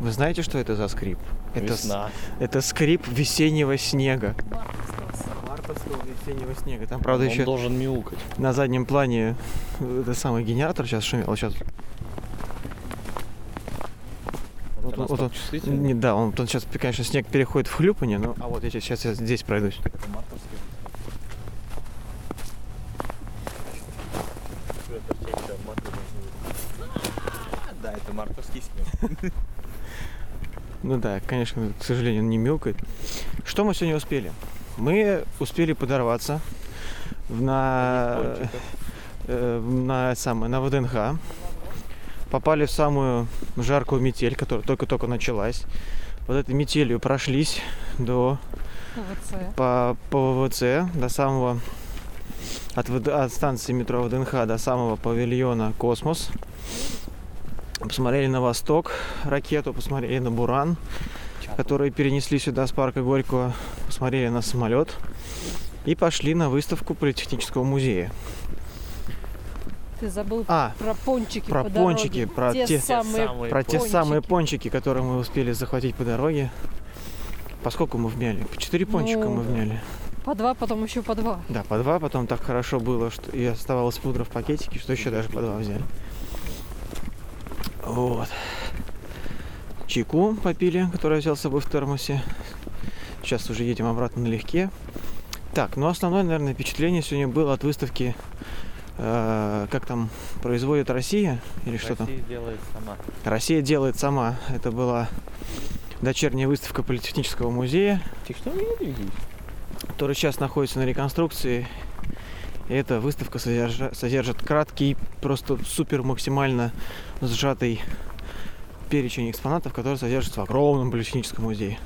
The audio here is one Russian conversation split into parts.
Вы знаете, что это за скрип? Это, с- Весна. это скрип весеннего снега. Мартовского. Весеннего снега. Там, правда, Он еще должен мяукать. на заднем плане это самый генератор сейчас шумел. Сейчас, Вот- Это вот он- не, да, он тут сейчас, конечно, снег переходит в хлюпанье, но а вот я сейчас я здесь пройдусь. Мартовский. Да, это мартовский снег. Ну да, конечно, к сожалению, он не мяукает. Что мы сегодня успели? Мы успели подорваться на, э, на, самое, на ВДНХ. Попали в самую жаркую метель, которая только-только началась. Вот этой метелью прошлись до, ПВЦ. по, по ВВЦ до самого от, от станции метро ВДНХ до самого павильона Космос. Посмотрели на восток ракету, посмотрели на Буран, которые перенесли сюда с парка Горького, посмотрели на самолет и пошли на выставку Политехнического музея. Ты забыл А, про пончики про по дороге. пончики, про те, те- самые, про те самые пончики. пончики, которые мы успели захватить по дороге. Поскольку мы вмяли? По четыре пончика Ну, мы вмяли. По два, потом еще по два. Да, по два, потом так хорошо было, что и оставалась пудра в пакетике, что еще даже по два взяли. Вот. Чайку попили, который я взял с собой в термосе. Сейчас уже едем обратно налегке. Так, ну основное, наверное, впечатление сегодня было от выставки э, как там производит Россия или что там? Россия делает сама. Россия делает сама. Это была дочерняя выставка Политехнического музея, Ты что который сейчас находится на реконструкции. И эта выставка содержа- содержит краткий, просто супер максимально сжатый перечень экспонатов, который содержится в огромном политехническом музее.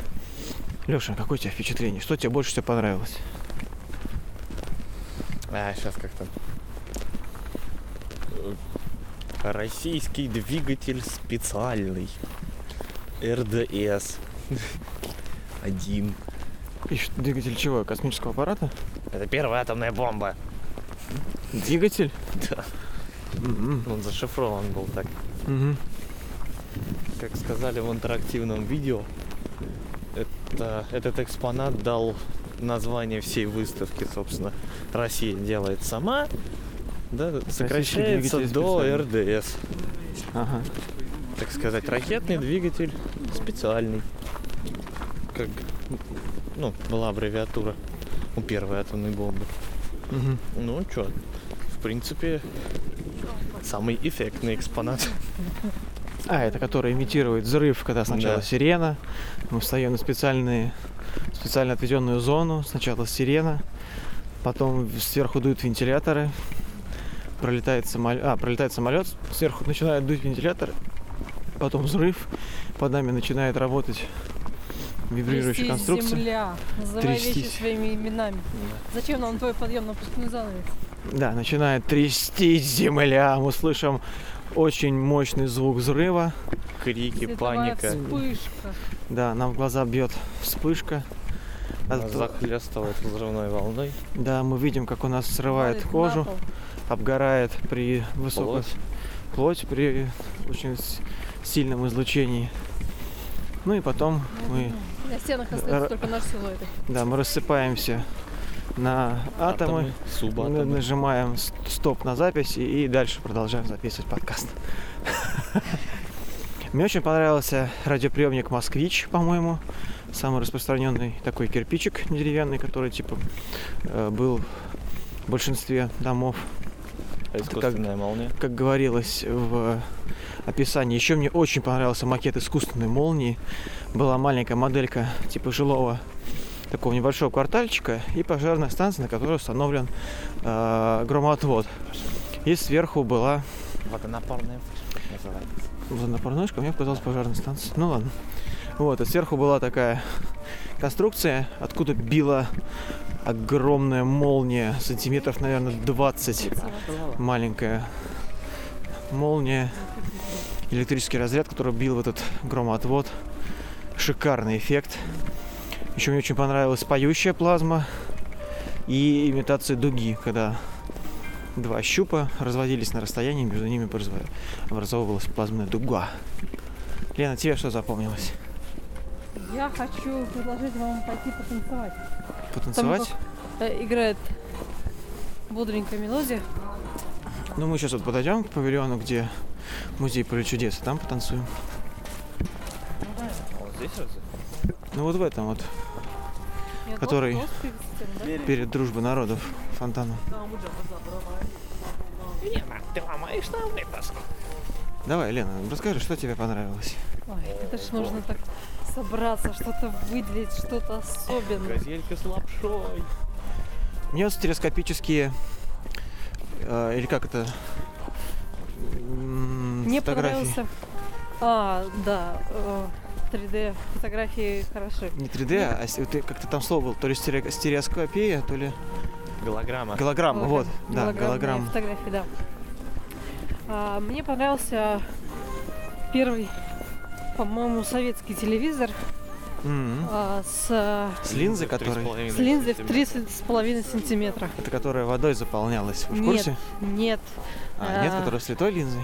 Леша, какое у тебя впечатление? Что тебе больше всего понравилось? А, сейчас как-то. Российский двигатель специальный. РДС. Один. И двигатель чего? Космического аппарата? Это первая атомная бомба. Двигатель? Да. Мгм. Он зашифрован был так. Мгм. Как сказали в интерактивном видео, это, этот экспонат дал название всей выставки, собственно. Россия делает сама, да, сокращается до специальный. РДС. Ага. Так сказать, ракетный двигатель специальный. Как, ну, была аббревиатура у первой атомной бомбы. Мгм. Ну, что, принципе, самый эффектный экспонат. А, это который имитирует взрыв, когда сначала Да. сирена. Мы встаем на специальные, специально отведенную зону. Сначала сирена, потом сверху дуют вентиляторы. Пролетает самолет, а, пролетает самолет, сверху начинает дуть вентилятор, потом взрыв, под нами начинает работать вибрирующая Трястись конструкция. земля. Называй вещи Трястись. своими именами. Зачем нам твой подъемно-опускной занавес? Да, начинает трястись земля. Мы слышим очень мощный звук взрыва. Крики, Световая паника. вспышка. Да, нам в глаза бьет вспышка. От Нас захлестывает взрывной волной. Да, мы видим, как у нас срывает Падает на кожу, обгорает при высокой Плоть. плоть при очень сильном излучении. Ну и потом мы, На стенах остаются Р- только наши силуэты. да, мы рассыпаемся на атомы, субатомы. н- нажимаем стоп на запись и, дальше продолжаем записывать подкаст. Мне очень понравился радиоприемник «Москвич», по-моему. Самый распространенный такой кирпичик деревянный, который типа э, был в большинстве домов. А Искусственная молния. как говорилось в описании. Еще мне очень понравился макет искусственной молнии. Была маленькая моделька типа жилого такого небольшого квартальчика и пожарная станция, на которой установлен э, громоотвод. И сверху была Водонапорная называется. водонапорножка, мне показалось пожарная станция. Ну ладно. Вот, и сверху была такая конструкция, откуда била огромная молния, сантиметров, наверное, 20 маленькая молния, электрический разряд, который бил в этот громоотвод. Шикарный эффект. Еще мне очень понравилась поющая плазма и имитация дуги, когда два щупа разводились на расстоянии, между ними образовывалась плазменная дуга. Лена, тебе что запомнилось? Я хочу предложить вам пойти потанцевать. Потанцевать? Э, играет бодренькая мелодия. Ну, мы сейчас вот подойдем к павильону, где музей поле чудес, и там потанцуем. Вот здесь разве? Ну, вот в этом вот, Нет, Который- вот- вот перед перед дружбой народов, фонтаном. Лена, ты ломаешь нам выпуск. Давай, Лена, расскажи, что тебе понравилось? Ой, это ж нужно так собраться, что-то выделить, что-то особенное. Газелька с лапшой. Мне вот стереоскопические, э, или как это, Мне фотографии. понравился... А, да, э, 3D фотографии хороши. Не 3D, а с- вот как-то там слово было, то ли стере- стереоскопия, то ли Голограмма. голограмма, вот, да, голограмма. фотографии, да. А, мне понравился первый, по-моему, советский телевизор Мгм. а, с, С линзой, Три с которая, половиной с линзой в сантиметра. 3,5 сантиметра. это которая водой заполнялась, вы в Нет. курсе? Нет. А, нет, А. которая с литой линзой?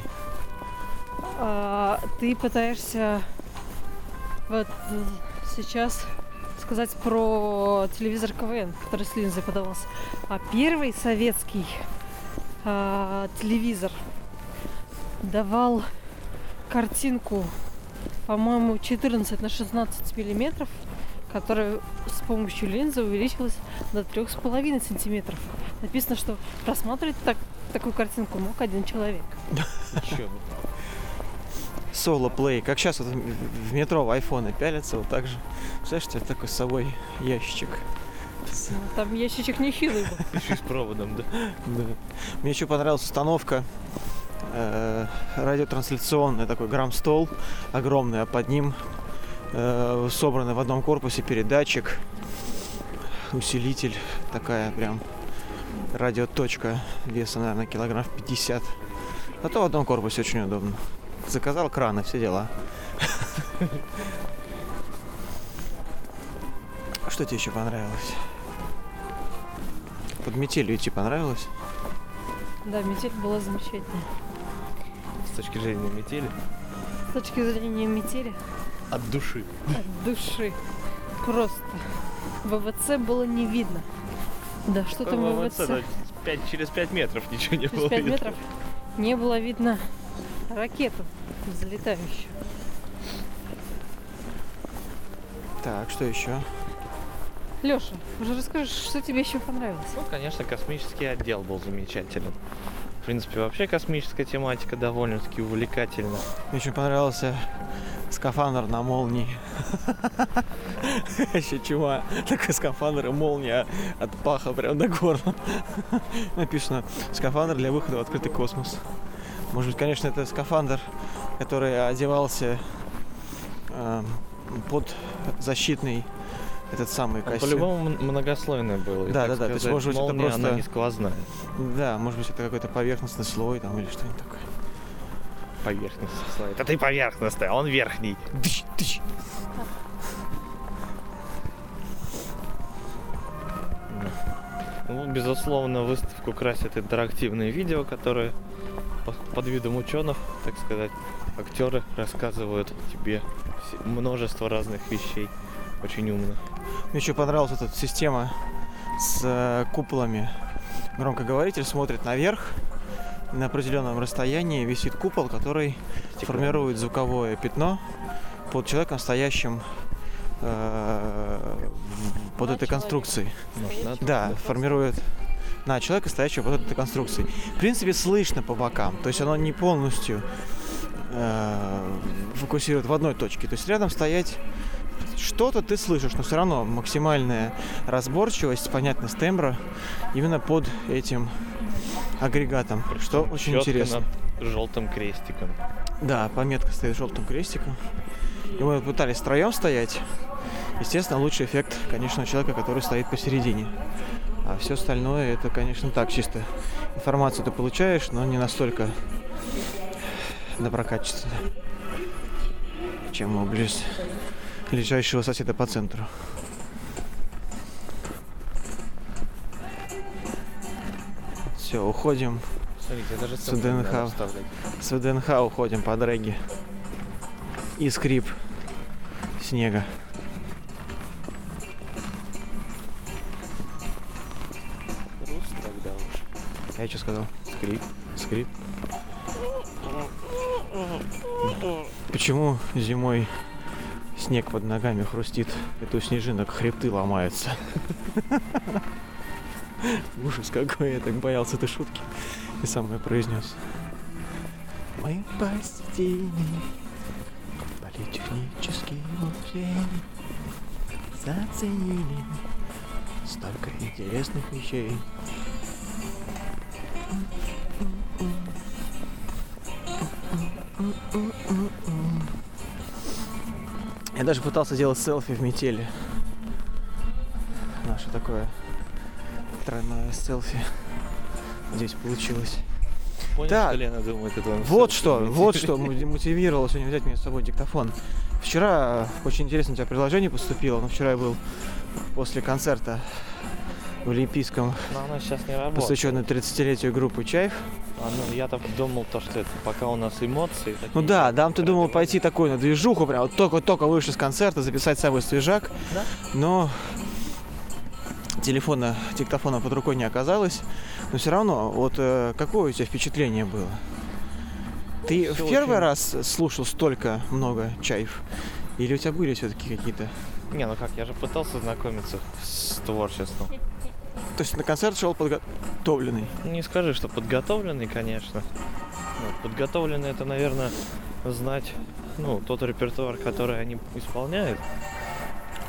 А, ты пытаешься вот э, сейчас сказать про телевизор КВН, который с линзой подавался. А первый советский а, телевизор давал картинку, по-моему, 14 на 16 миллиметров, которая с помощью линзы увеличилась до 3,5 сантиметров. Написано, что просматривать так, такую картинку мог один человек. Чё? Соло плей, как сейчас вот в метро в айфоны пялятся, вот так же. Представляешь, у тебя такой с собой ящичек. Ну, Там ящичек нехилый был. Еще с проводом, да? да. Мне еще понравилась установка э, радиотрансляционная, такой грамм-стол огромный, а под ним э, собранный в одном корпусе передатчик, усилитель, такая прям радиоточка, весом, наверное, килограмм 50. А то в одном корпусе очень удобно. Заказал краны, все дела. Что тебе еще понравилось? Под метелью идти понравилось? Да, метель была замечательная. С точки зрения метели. С точки зрения метели, От души. от души. Просто. ВВЦ было не видно. Да, что там ВВЦ? да, через 5 метров ничего не Через было. 5 видно. метров не было видно ракету залетающую. Так, что еще? Леша, уже расскажи, что тебе еще понравилось? Ну, конечно, космический отдел был замечателен. В принципе, вообще космическая тематика довольно-таки увлекательна. Мне очень понравился скафандр на молнии. Еще чума. Такой скафандр и молния от паха прям до горла. Написано скафандр для выхода в открытый космос. Может быть, конечно, это скафандр, который одевался эм, под защитный этот самый костюм. по-любому многослойный был. Да, да, да, то есть, может быть, это молния, она просто- не сквозная. Да, может быть, это какой-то поверхностный слой там или что-нибудь такое. Поверхность слой. Это ты поверхностный, а он верхний. Тыщ, тыщ. Ну, безусловно, выставку красят интерактивные видео, которые по- под видом ученых, так сказать, актеры рассказывают тебе множество разных вещей. Очень умно. Мне еще понравилась эта система с э, куполами. Громкоговоритель смотрит наверх, на определенном расстоянии висит купол, который формирует звуковое пятно под человеком, стоящим э, под На этой конструкцией. Надо? Да, формирует на человека, стоящего под этой конструкцией. В принципе, слышно по бокам, то есть оно не полностью э, фокусирует в одной точке. То есть рядом стоять что-то ты слышишь, но все равно максимальная разборчивость, понятность тембра именно под этим агрегатом, что очень интересно. над желтым крестиком. Да, пометка стоит желтым крестиком. И мы пытались втроем стоять. Естественно, лучший эффект, конечно, у человека, который стоит посередине. А все остальное, это, конечно, так, чисто информацию ты получаешь, но не настолько доброкачественно, чем у близ ближайшего соседа по центру. Все, уходим. Смотрите, даже С центр надо ДНХ. вставлять. С ВДНХ уходим под регги. и скрип снега. Рус тогда уж. Я что сказал? Скрип. Скрип. Почему зимой снег под ногами хрустит, это у снежинок хребты ломаются? Ужас какой, я так боялся этой шутки. И сам ее произнес. Мы посетили политехнический музей. Заценили столько интересных вещей. Я даже пытался сделать селфи в метели. Наше такое тройное селфи. Здесь получилось. Понял, Так. что Лена думает, это Вот что, вот что мо- мотивировало сегодня взять мне с собой диктофон. Вчера очень интересно у тебя предложение поступило, но вчера я был после концерта в Олимпийском, посвященный 30-летию группы Чаев. А, ну, я так думал, то, что это пока у нас эмоции. такие. Ну да, дам ты думал пойти такой на движуху, прям вот только-только вышел с концерта, записать самый свежак. Да. Но телефона, диктофона под рукой не оказалось. Но все равно, вот э, какое у тебя впечатление было? Ты в первый очень- раз слушал столько много чаев? Или у тебя были все-таки какие-то? Не, ну как, я же пытался знакомиться с творчеством. То есть на концерт шел подготовленный? Не скажи, что подготовленный, конечно. Ну, подготовленный это, наверное, знать ну, тот репертуар, который они исполняют.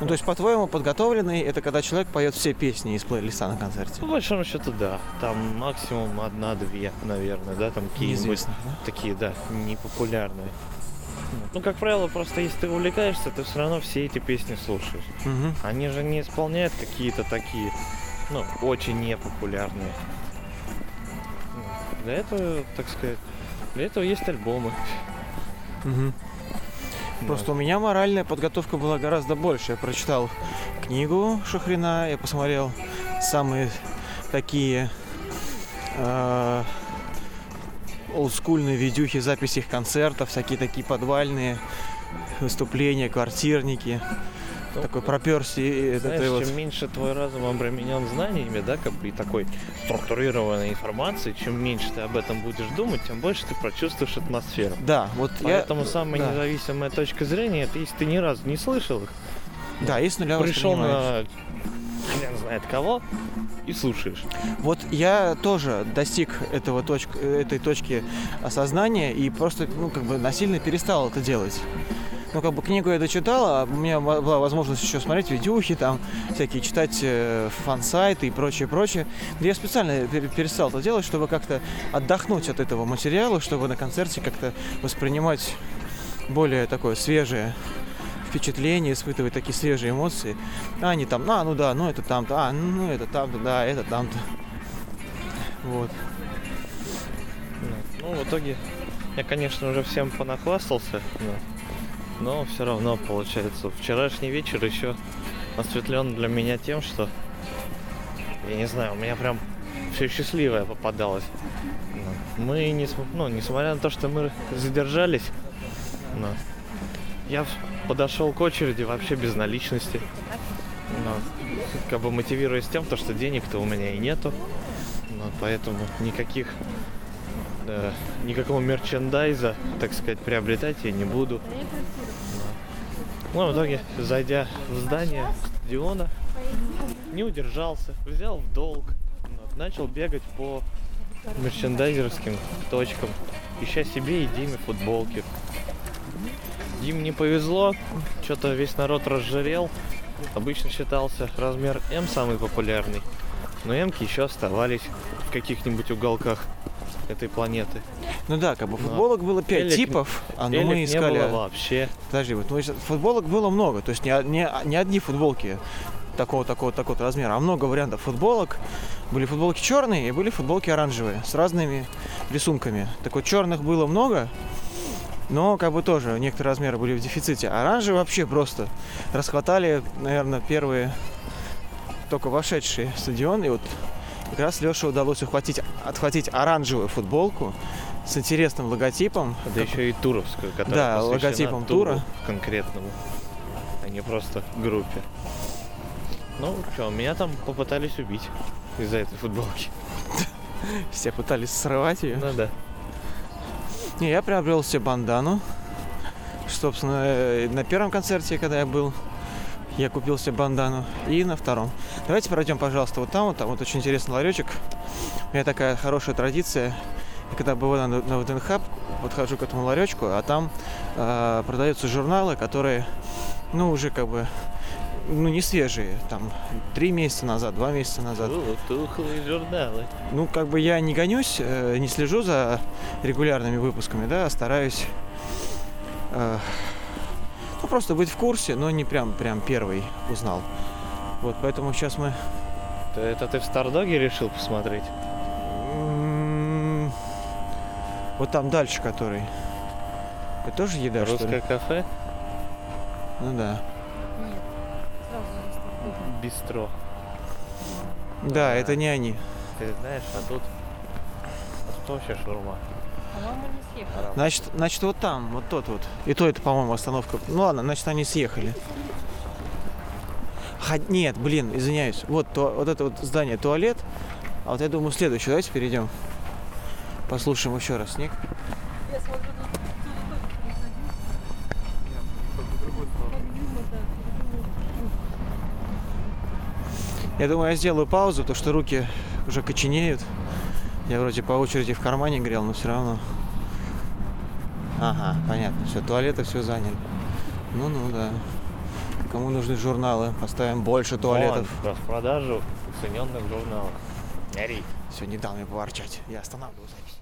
Ну, то есть, по-твоему, подготовленный это когда человек поет все песни из плейлиста на концерте? По большому счету, да. Там максимум одна-две, наверное, да, там какие-нибудь да? такие, да, непопулярные. Ну, как правило, просто если ты увлекаешься, ты все равно все эти песни слушаешь. Мгм. Они же не исполняют какие-то такие, ну, очень непопулярные. Для этого, так сказать, для этого есть альбомы. Мгм. Просто у меня моральная подготовка была гораздо больше. Я прочитал книгу Шахрина, я посмотрел самые такие э, олдскульные видюхи, записи их концертов, всякие такие подвальные выступления, квартирники. Такой проперся и Знаешь, это вот. чем меньше твой разум обременен знаниями, да, как бы и такой структурированной информацией, чем меньше ты об этом будешь думать, тем больше ты прочувствуешь атмосферу. Да, вот я. Поэтому самая да. независимая точка зрения, это если ты ни разу не слышал их, Да, и с нуля пришел на хрен знает кого и слушаешь. Вот я тоже достиг этого точк, этой точки осознания и просто, ну, как бы насильно перестал это делать. Ну, как бы книгу я дочитал, а у меня была возможность еще смотреть видюхи, там, всякие, читать э, фан-сайты и прочее, прочее. Я специально пер- перестал это делать, чтобы как-то отдохнуть от этого материала, чтобы на концерте как-то воспринимать более такое свежее впечатление, испытывать такие свежие эмоции. А не там, а, ну да, ну это там-то, а, ну это там-то, да, это там-то. Вот. Ну, в итоге я, конечно, уже всем понахвастался, но, но все равно получается. Вчерашний вечер еще осветлен для меня тем, что я не знаю, у меня прям все счастливое попадалось. Мы не, ну, несмотря на то, что мы задержались, но я подошел к очереди вообще без наличности. Но, как бы мотивируясь тем, то, что денег-то у меня и нету. Ну, поэтому никаких да, никакого мерчендайза, так сказать, приобретать я не буду. Ну, в итоге, зайдя в здание стадиона, не удержался, взял в долг, начал бегать по мерчендайзерским точкам, ища себе и Диме футболки. Дим не повезло, что-то весь народ разжирел. Обычно считался размер М самый популярный, но М-ки еще оставались в каких-нибудь уголках этой планеты. Ну да, как бы Но футболок было пять типов, а ну мы не искали. было вообще. Подожди, вот, ну, футболок было много, то есть не, не, не одни футболки такого, такого, такого размера, а много вариантов футболок. Были футболки черные и были футболки оранжевые с разными рисунками. Так вот черных было много, но как бы тоже некоторые размеры были в дефиците. Оранжевые вообще просто расхватали, наверное, первые только вошедшие в стадион. И вот как раз Леше удалось ухватить, отхватить оранжевую футболку. с интересным логотипом. Да еще и туровскую, которая Да, логотипом туру тура. конкретному, а не просто группе. Ну, что, меня там попытались убить из-за этой футболки. Все пытались срывать ее. Ну да. Не, я приобрел себе бандану. Собственно, э, на первом концерте, когда я был, я купил себе бандану. И на втором. Давайте пройдем, пожалуйста, вот там, вот там вот очень интересный ларечек. У меня такая хорошая традиция. И когда бываю на, на ВДНХ, подхожу к этому ларечку, а там э, продаются журналы, которые, ну, уже как бы, ну, не свежие. Там три месяца назад, два месяца назад. Тухлые журналы. Ну, как бы я не гонюсь, э, не слежу за регулярными выпусками, да, а стараюсь э, ну, просто быть в курсе, но не прям, прям первый узнал. Вот, поэтому сейчас мы... Это ты в Стардоге решил посмотреть? м, Вот там дальше, который. Это тоже еда, что Русское ли? кафе? Ну да. Нет, сразу. Бистро. Да, это не они. Ты знаешь, а тут... А тут вообще шаурма. По-моему, не съехали. Значит, значит, вот там, вот тот вот. И то это, по-моему, остановка. Ну ладно, значит, они съехали. Ха- Нет, блин, извиняюсь. Вот, то, вот это вот здание туалет. А вот я думаю, следующее. Давайте перейдем. Послушаем еще раз снег. Я смотрю, Я думаю, я сделаю паузу, потому что руки уже коченеют. Я вроде по очереди в кармане грел, но все равно. Ага, понятно. Все, туалеты все заняли. Ну-ну, да. Кому нужны журналы? Поставим больше туалетов. Вон, распродажу уцененных журналов. Ори. Все, не дал мне поворчать. Я останавливаю запись.